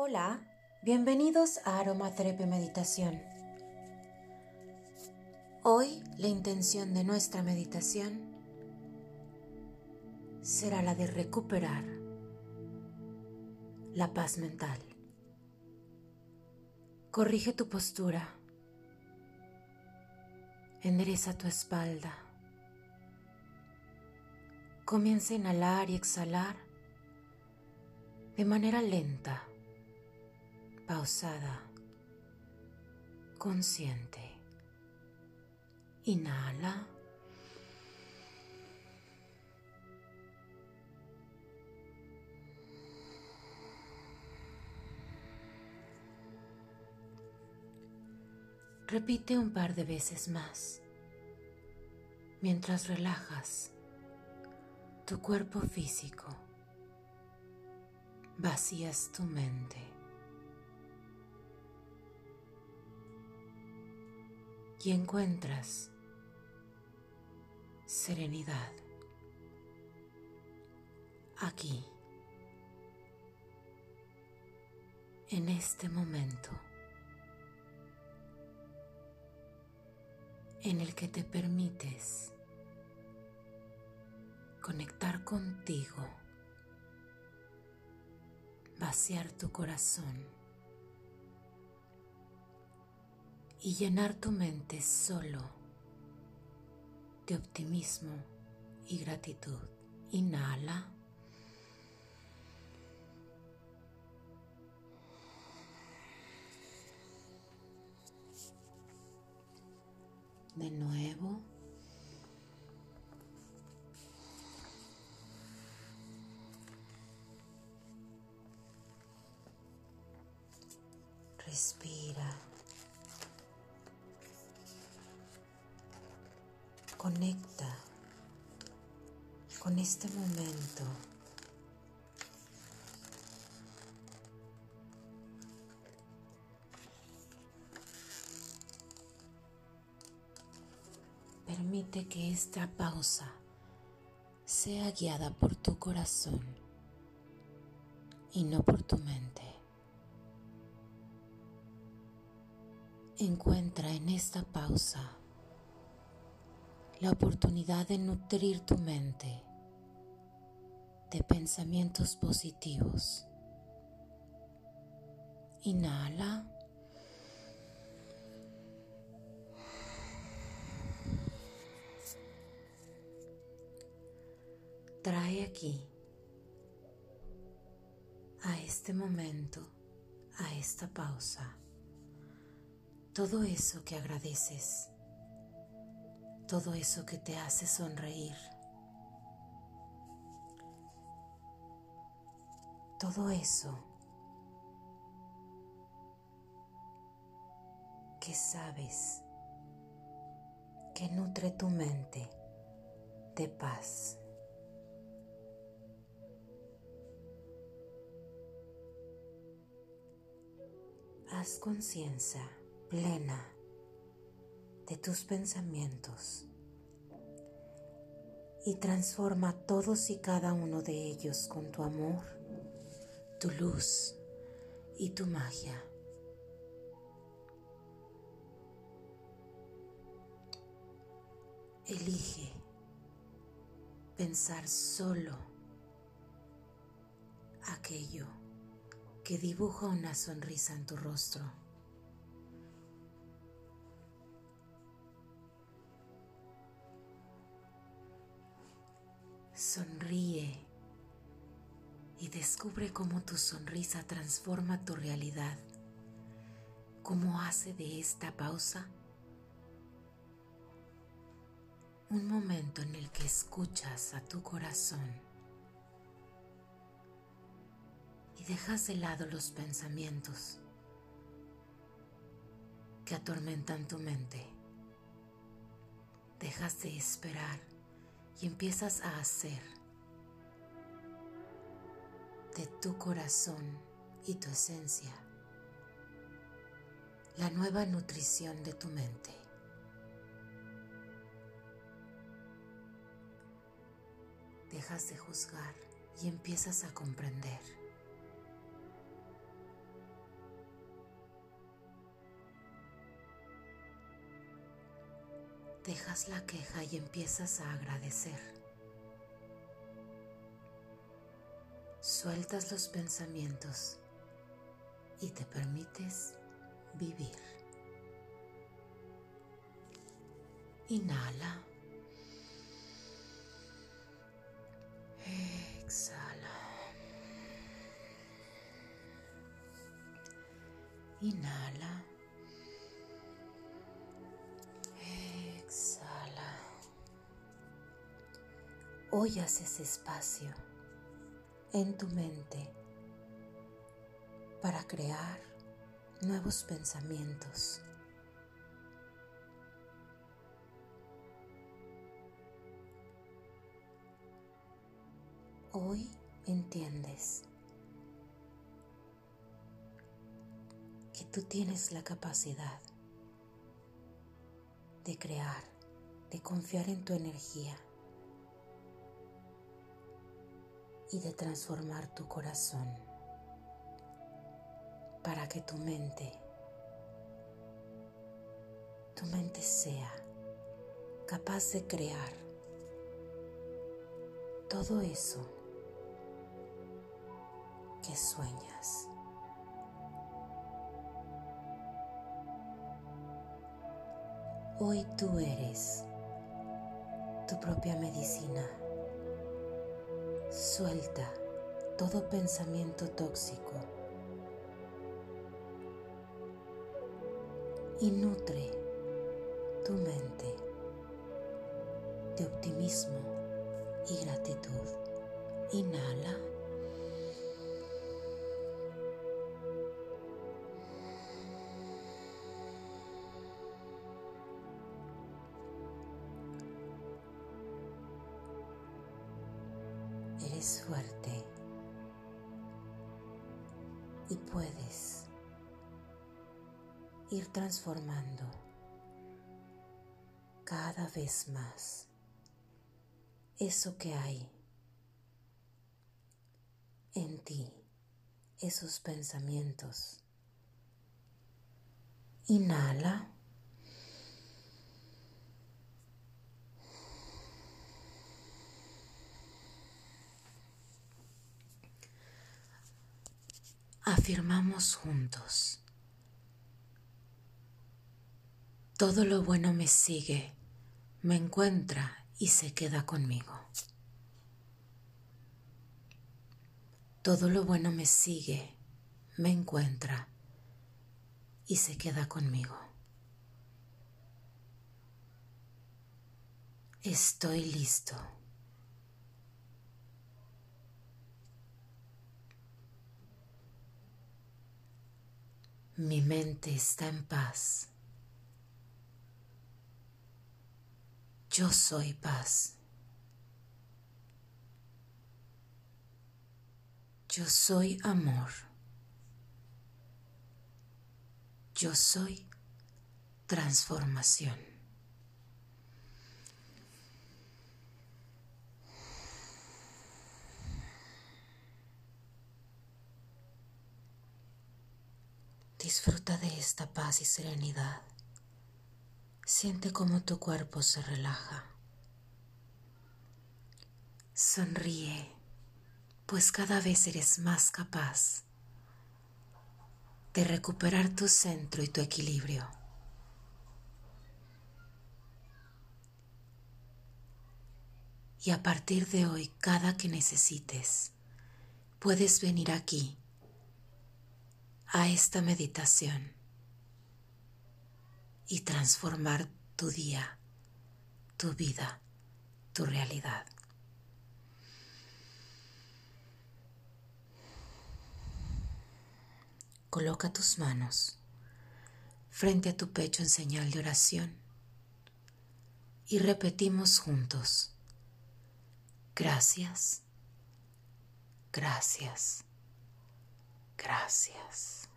Hola, bienvenidos a Aromaterapia Meditación. Hoy la intención de nuestra meditación será la de recuperar la paz mental. Corrige tu postura. Endereza tu espalda. Comienza a inhalar y exhalar de manera lenta, pausada, consciente. Inhala. Repite un par de veces más mientras relajas tu cuerpo físico, vacías tu mente. Y encuentras serenidad aquí, en este momento. en el que te permites conectar contigo, vaciar tu corazón y llenar tu mente solo de optimismo y gratitud. Inhala. De nuevo. Respira. Conecta con este momento. Permite que esta pausa sea guiada por tu corazón y no por tu mente. Encuentra en esta pausa la oportunidad de nutrir tu mente de pensamientos positivos. Inhala. Trae aquí, a este momento, a esta pausa, todo eso que agradeces, todo eso que te hace sonreír, todo eso que sabes que nutre tu mente de paz. Haz conciencia plena de tus pensamientos y transforma todos y cada uno de ellos con tu amor, tu luz y tu magia. Elige pensar solo aquello que dibuja una sonrisa en tu rostro. Sonríe y descubre cómo tu sonrisa transforma tu realidad, cómo hace de esta pausa un momento en el que escuchas a tu corazón y dejas de lado los pensamientos que atormentan tu mente. Dejas de esperar y empiezas a hacer de tu corazón y tu esencia la nueva nutrición de tu mente. Dejas de juzgar y empiezas a comprender. Dejas la queja y empiezas a agradecer. Sueltas los pensamientos y te permites vivir. Inhala. Exhala. Inhala. Hoy haces espacio en tu mente para crear nuevos pensamientos. Hoy entiendes que tú tienes la capacidad de crear, de confiar en tu energía y de transformar tu corazón para que tu mente, tu mente sea capaz de crear todo eso que sueñas. Hoy tú eres tu propia medicina. Suelta todo pensamiento tóxico y nutre tu mente de optimismo y gratitud. Inhala. Eres fuerte y puedes ir transformando cada vez más eso que hay en ti, esos pensamientos. Inhala. Afirmamos juntos. Todo lo bueno me sigue, me encuentra y se queda conmigo. Todo lo bueno me sigue, me encuentra y se queda conmigo. Estoy listo. Mi mente está en paz. Yo soy paz. Yo soy amor. Yo soy transformación. Disfruta de esta paz y serenidad. Siente cómo tu cuerpo se relaja. Sonríe, pues cada vez eres más capaz de recuperar tu centro y tu equilibrio. Y a partir de hoy, cada que necesites, puedes venir aquí a esta meditación y transformar tu día, tu vida, tu realidad. Coloca tus manos frente a tu pecho en señal de oración y repetimos juntos. Gracias, gracias, gracias.